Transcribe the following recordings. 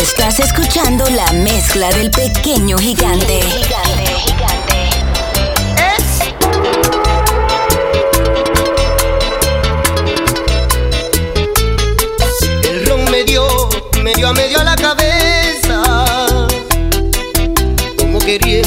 Estás escuchando la mezcla del pequeño gigante. Gigante, gigante. El ron me dio, me dio a medio a la cabeza. Como quería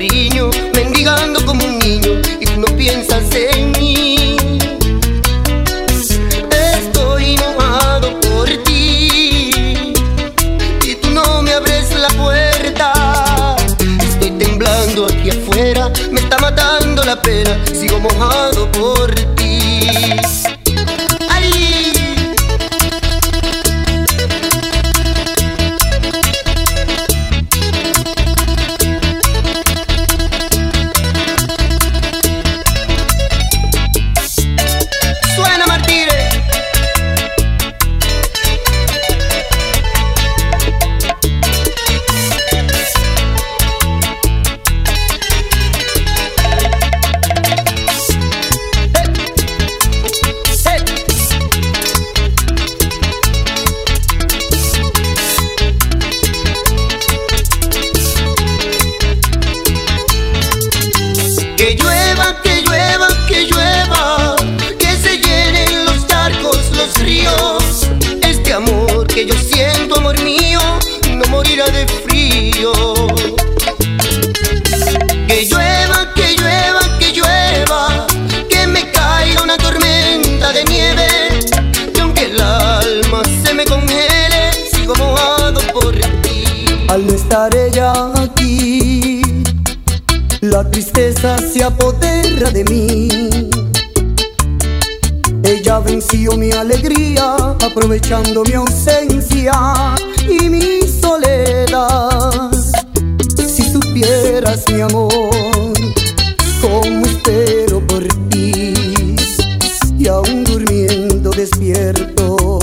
cariño, mendigando como un niño y tú no piensas en mí. Estoy mojado por ti y tú no me abres la puerta. Estoy temblando aquí afuera, me está matando la pena, sigo mojado. llorando mi ausencia y mi soledad. Si supieras mi amor, cómo espero por ti y aún durmiendo despierto,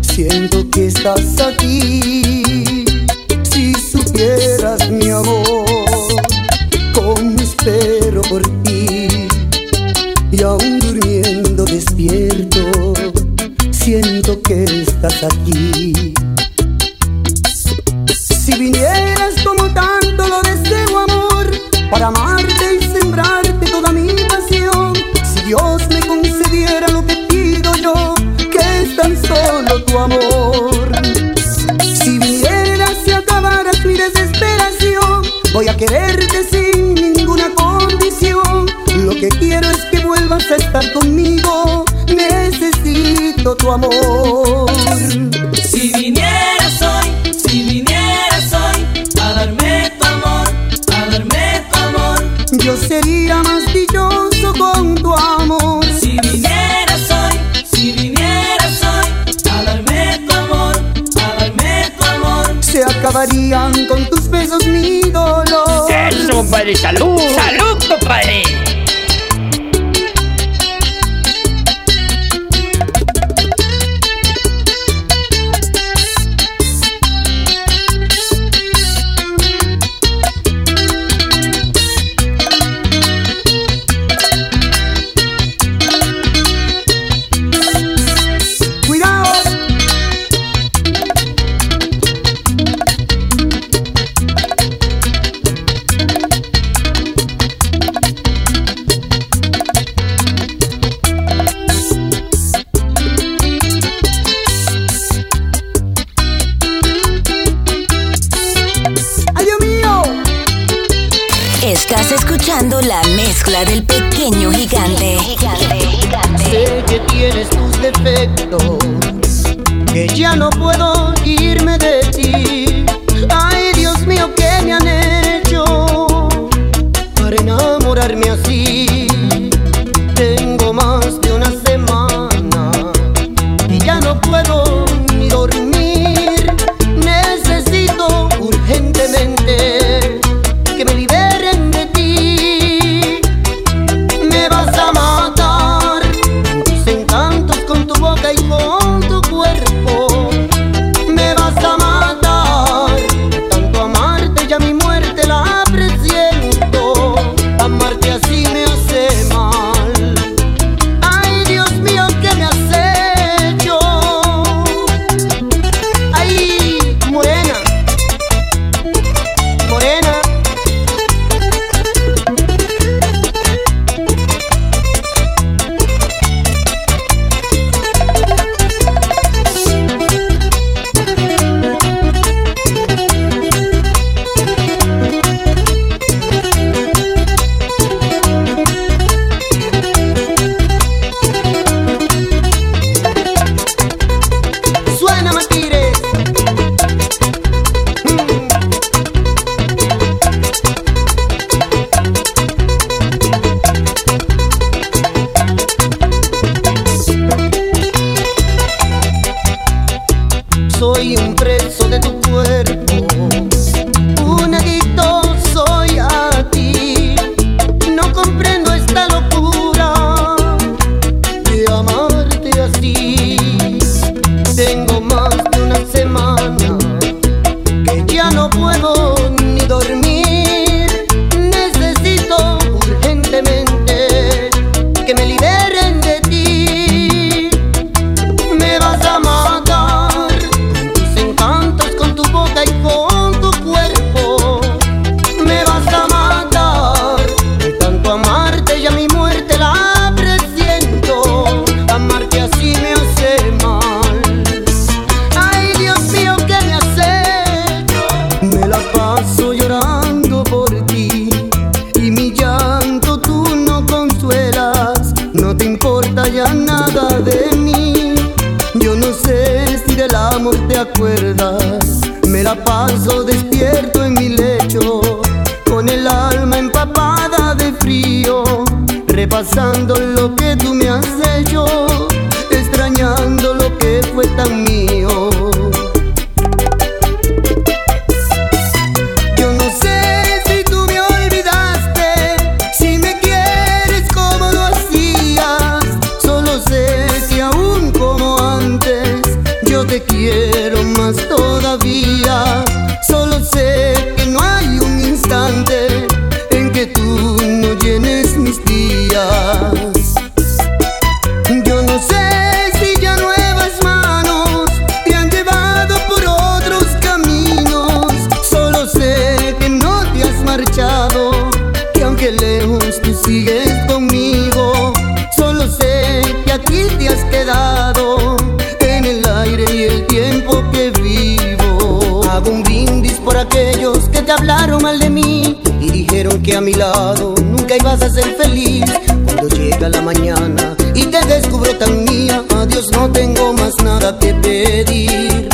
siento que estás aquí. daqui. la mezcla del pequeño gigante. Sé que tienes tus defectos, que ya no puedo irme de ti. Ay, Dios mío, ¿qué me han hecho para enamorarme así? me la paso despierto en mi lecho, con el alma empapada de frío, repasando lo que tú me has hecho. te hablaron mal de mí y dijeron que a mi lado nunca ibas a ser feliz. Cuando llega la mañana y te descubro tan mía, a Dios no tengo más nada que pedir.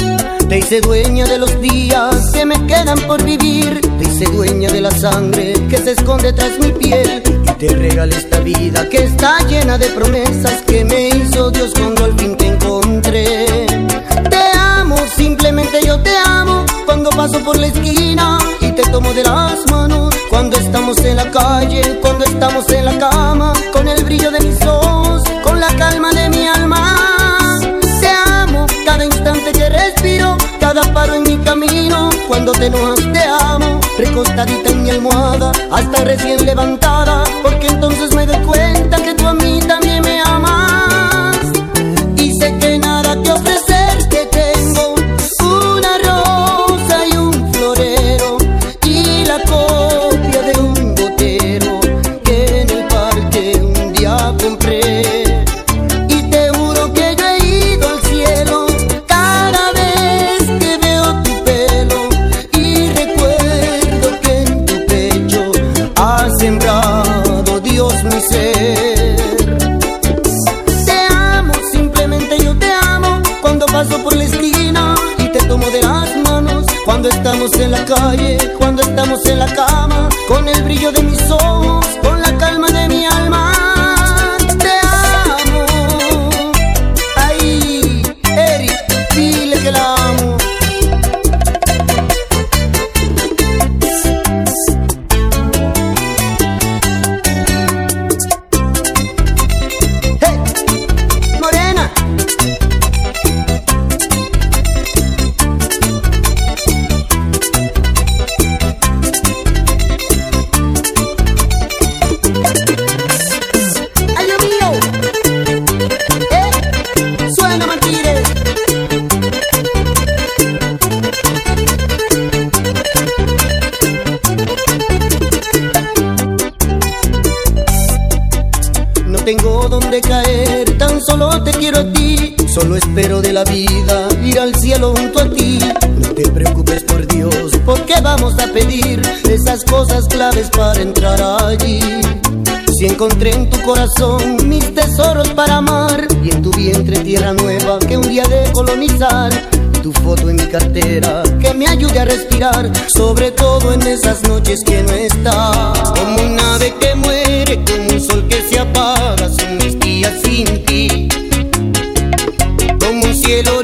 Te hice dueña de los días que me quedan por vivir. Te hice dueña de la sangre que se esconde tras mi piel. Y te regalé esta vida que está llena de promesas que me hizo Dios cuando al fin te encontré. Te amo, simplemente yo te amo cuando paso por la esquina te tomo de las manos. Cuando estamos en la calle, cuando estamos en la cama Con el brillo de mis ojos, con la calma de mi alma. Te amo cada instante que respiro Cada paro en mi camino. Cuando te enojas te amo Recostadita en mi almohada Hasta recién levantada Porque a respirar, sobre todo en esas noches que no está. Como un ave que muere, como un sol que se apaga, son mis días sin ti. Como un cielo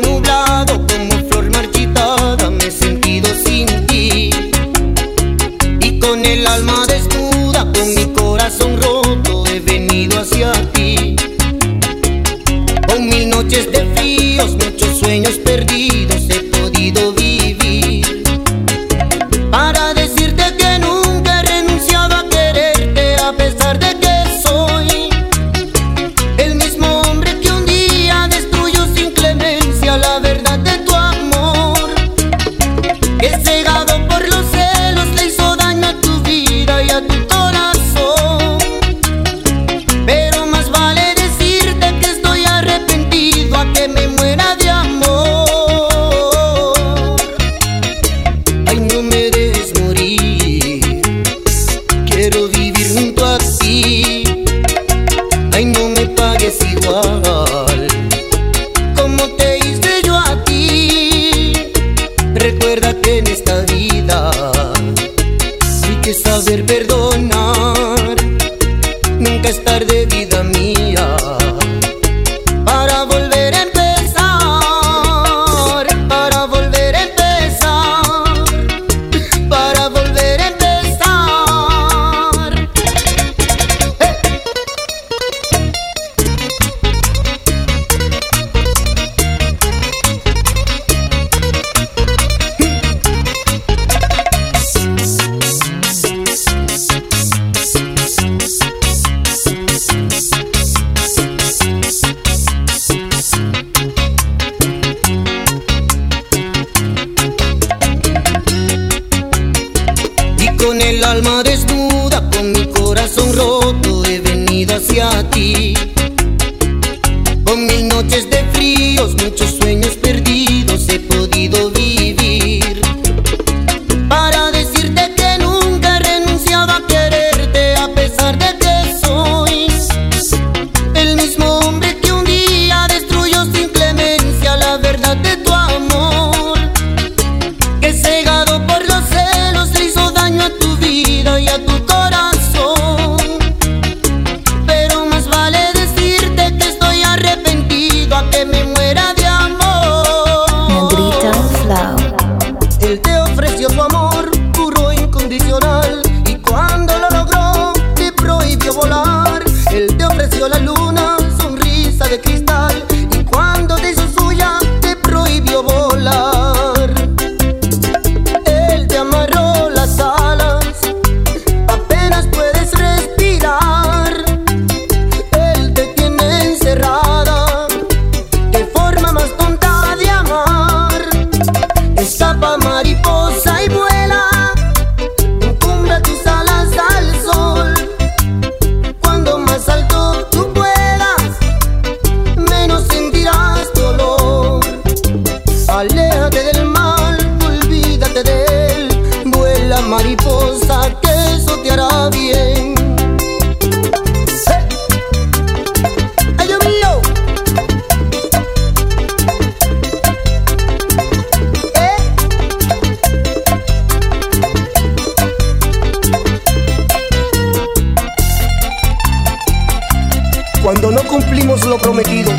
cumplimos lo prometido,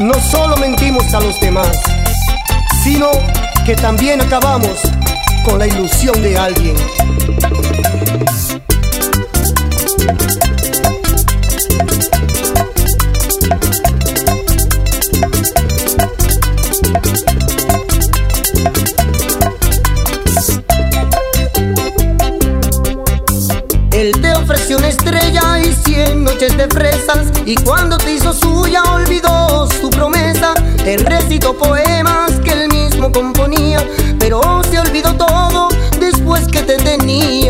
no solo mentimos a los demás, sino que también acabamos con la ilusión de alguien. y cuando te hizo suya olvidó su promesa. Te recitó poemas que él mismo componía, pero se olvidó todo después que te tenía.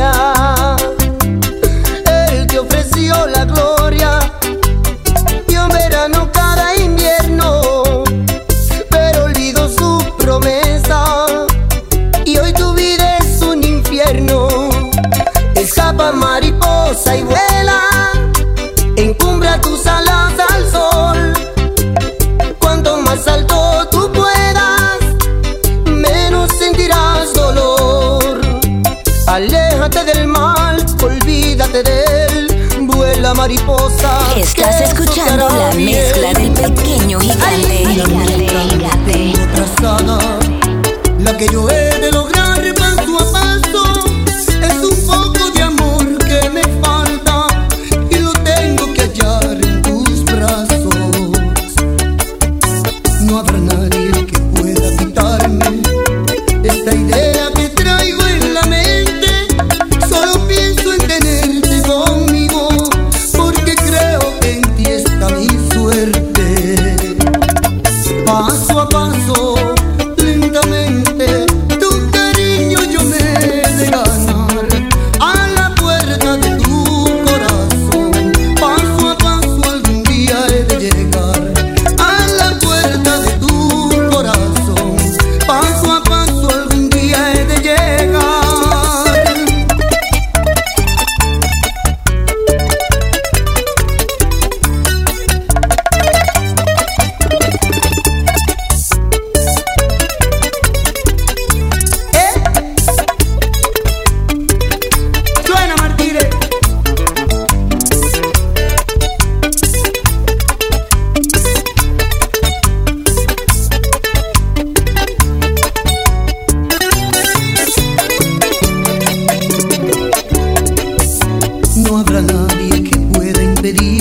that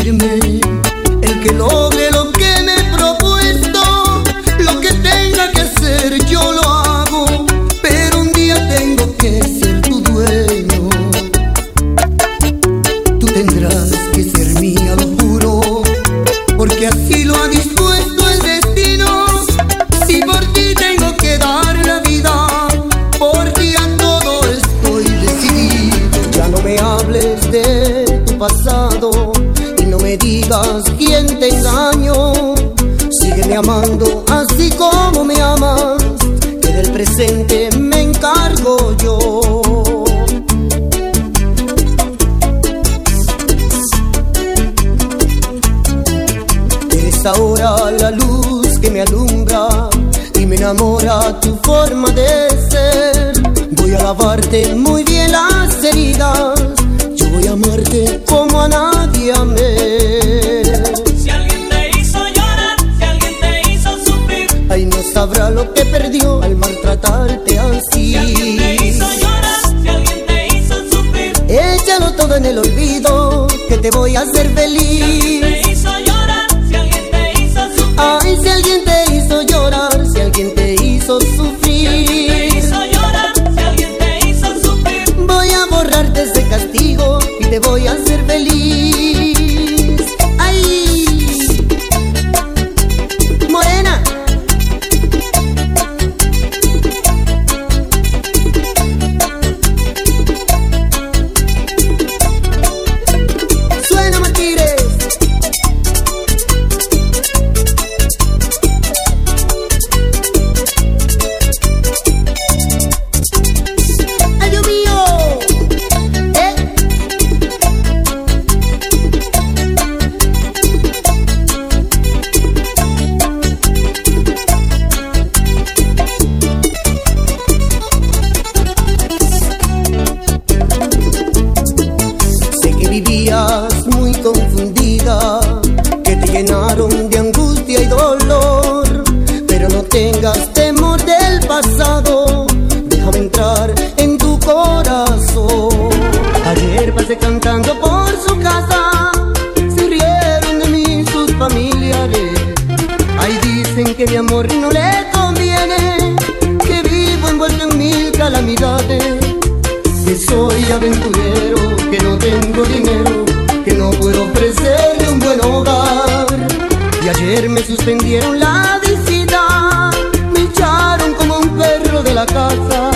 suspendieron la visita, me echaron como un perro de la casa.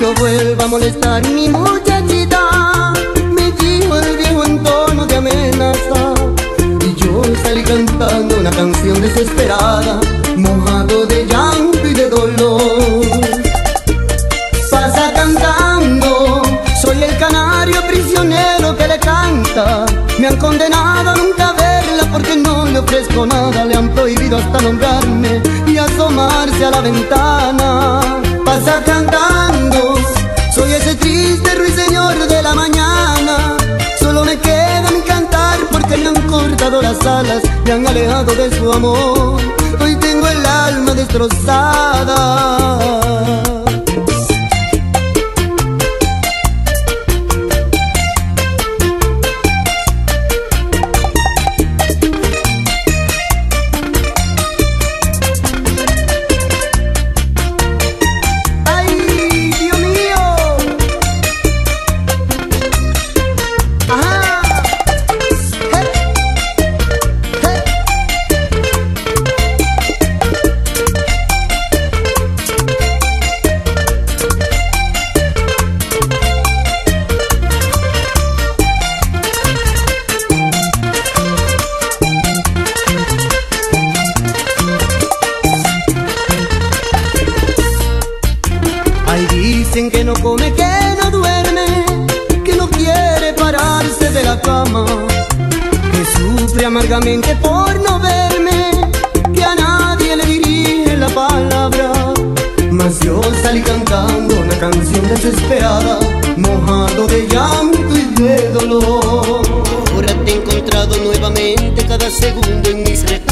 No vuelva a molestar mi muchachita, me dijo el viejo en tono de amenaza. Y yo salí cantando una canción desesperada, mojado de llanto y de dolor. Pasa cantando, soy el canario prisionero que le canta. Me han condenado a nunca verla porque no le ofrezco nada. Le han hasta nombrarme y asomarse a la ventana. Pasa cantando, soy ese triste ruiseñor de la mañana. Solo me queda mi cantar porque me han cortado las alas, me han alejado de su amor. Hoy tengo el alma destrozada. De dolor. Ahora te he encontrado nuevamente cada segundo en mis recuerdos.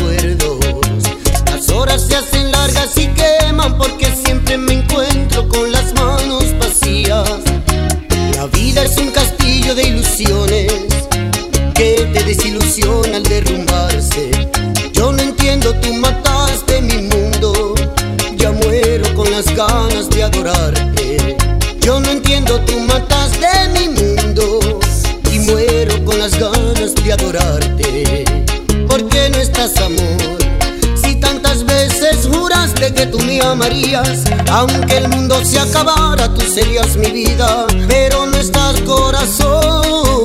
Aunque el mundo se acabara, tú serías mi vida, pero no estás corazón.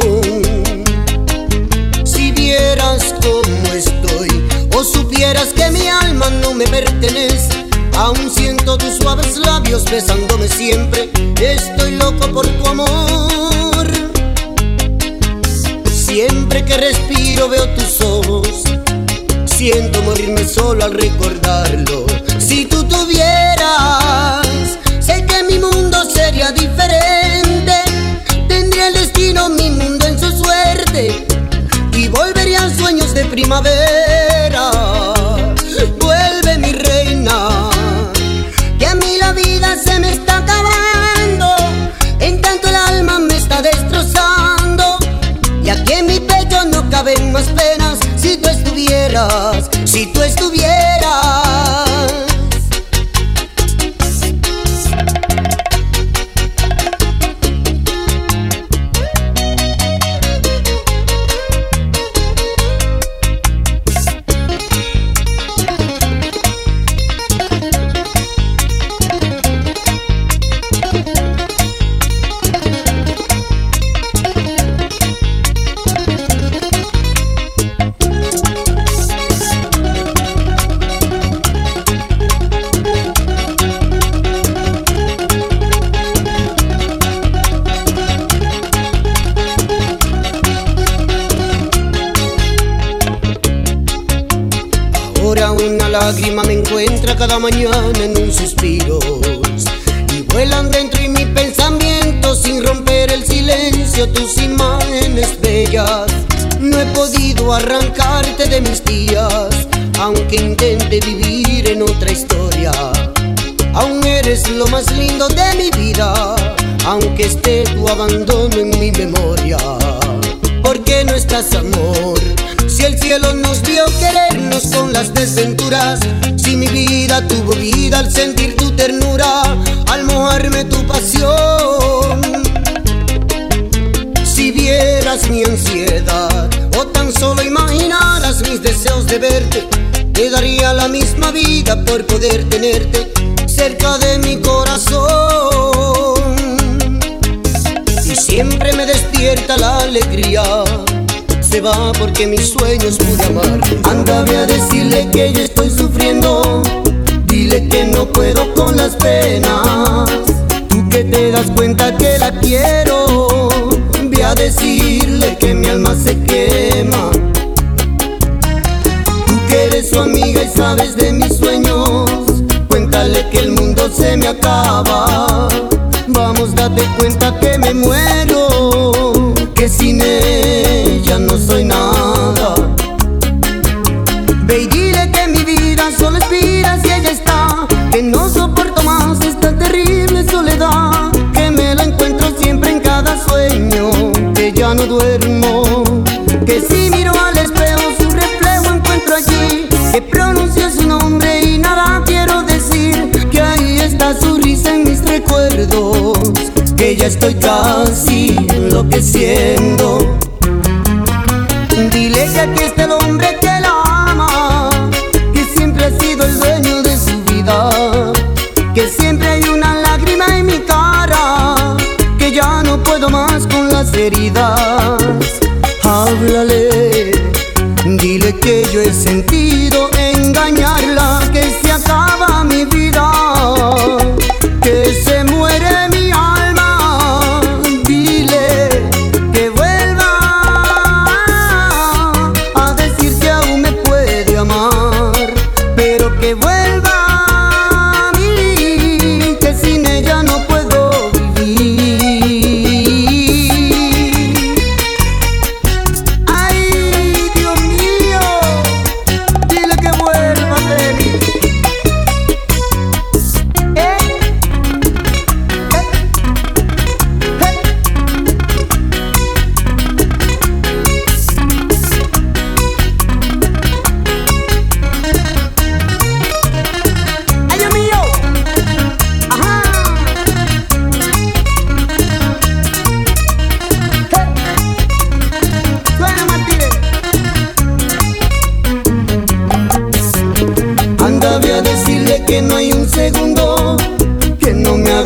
Si vieras cómo estoy, o supieras que mi alma no me pertenece, aún siento tus suaves labios besándome siempre, estoy loco por tu amor. Siempre que respiro veo tus ojos Siento morirme solo al recordarlo. Si tú tuvieras, sé que mi mundo sería diferente. Tendría el destino, mi mundo en su suerte. Y volverían sueños de primavera. Vuelve mi reina, que a mí la vida se me está acabando. En tanto el alma me está destrozando. Y aquí en mi pecho no caben más penas si tú estuvieras, si tú estuvieras. Nos vio querernos con las desventuras, si mi vida tuvo vida al sentir tu ternura, al mojarme tu pasión. Si vieras mi ansiedad o tan solo imaginaras mis deseos de verte, te daría la misma vida por poder tenerte cerca de mi corazón. Y siempre me despierta la alegría. Se va porque mis sueños pude amar. Ándame a decirle que yo estoy sufriendo. Dile que no puedo con las penas. Tú que te das cuenta que la quiero. Ve a decirle que mi alma se quema. Tú que eres su amiga y sabes de mis sueños que el mundo se me acaba. Vamos, date cuenta que me muero,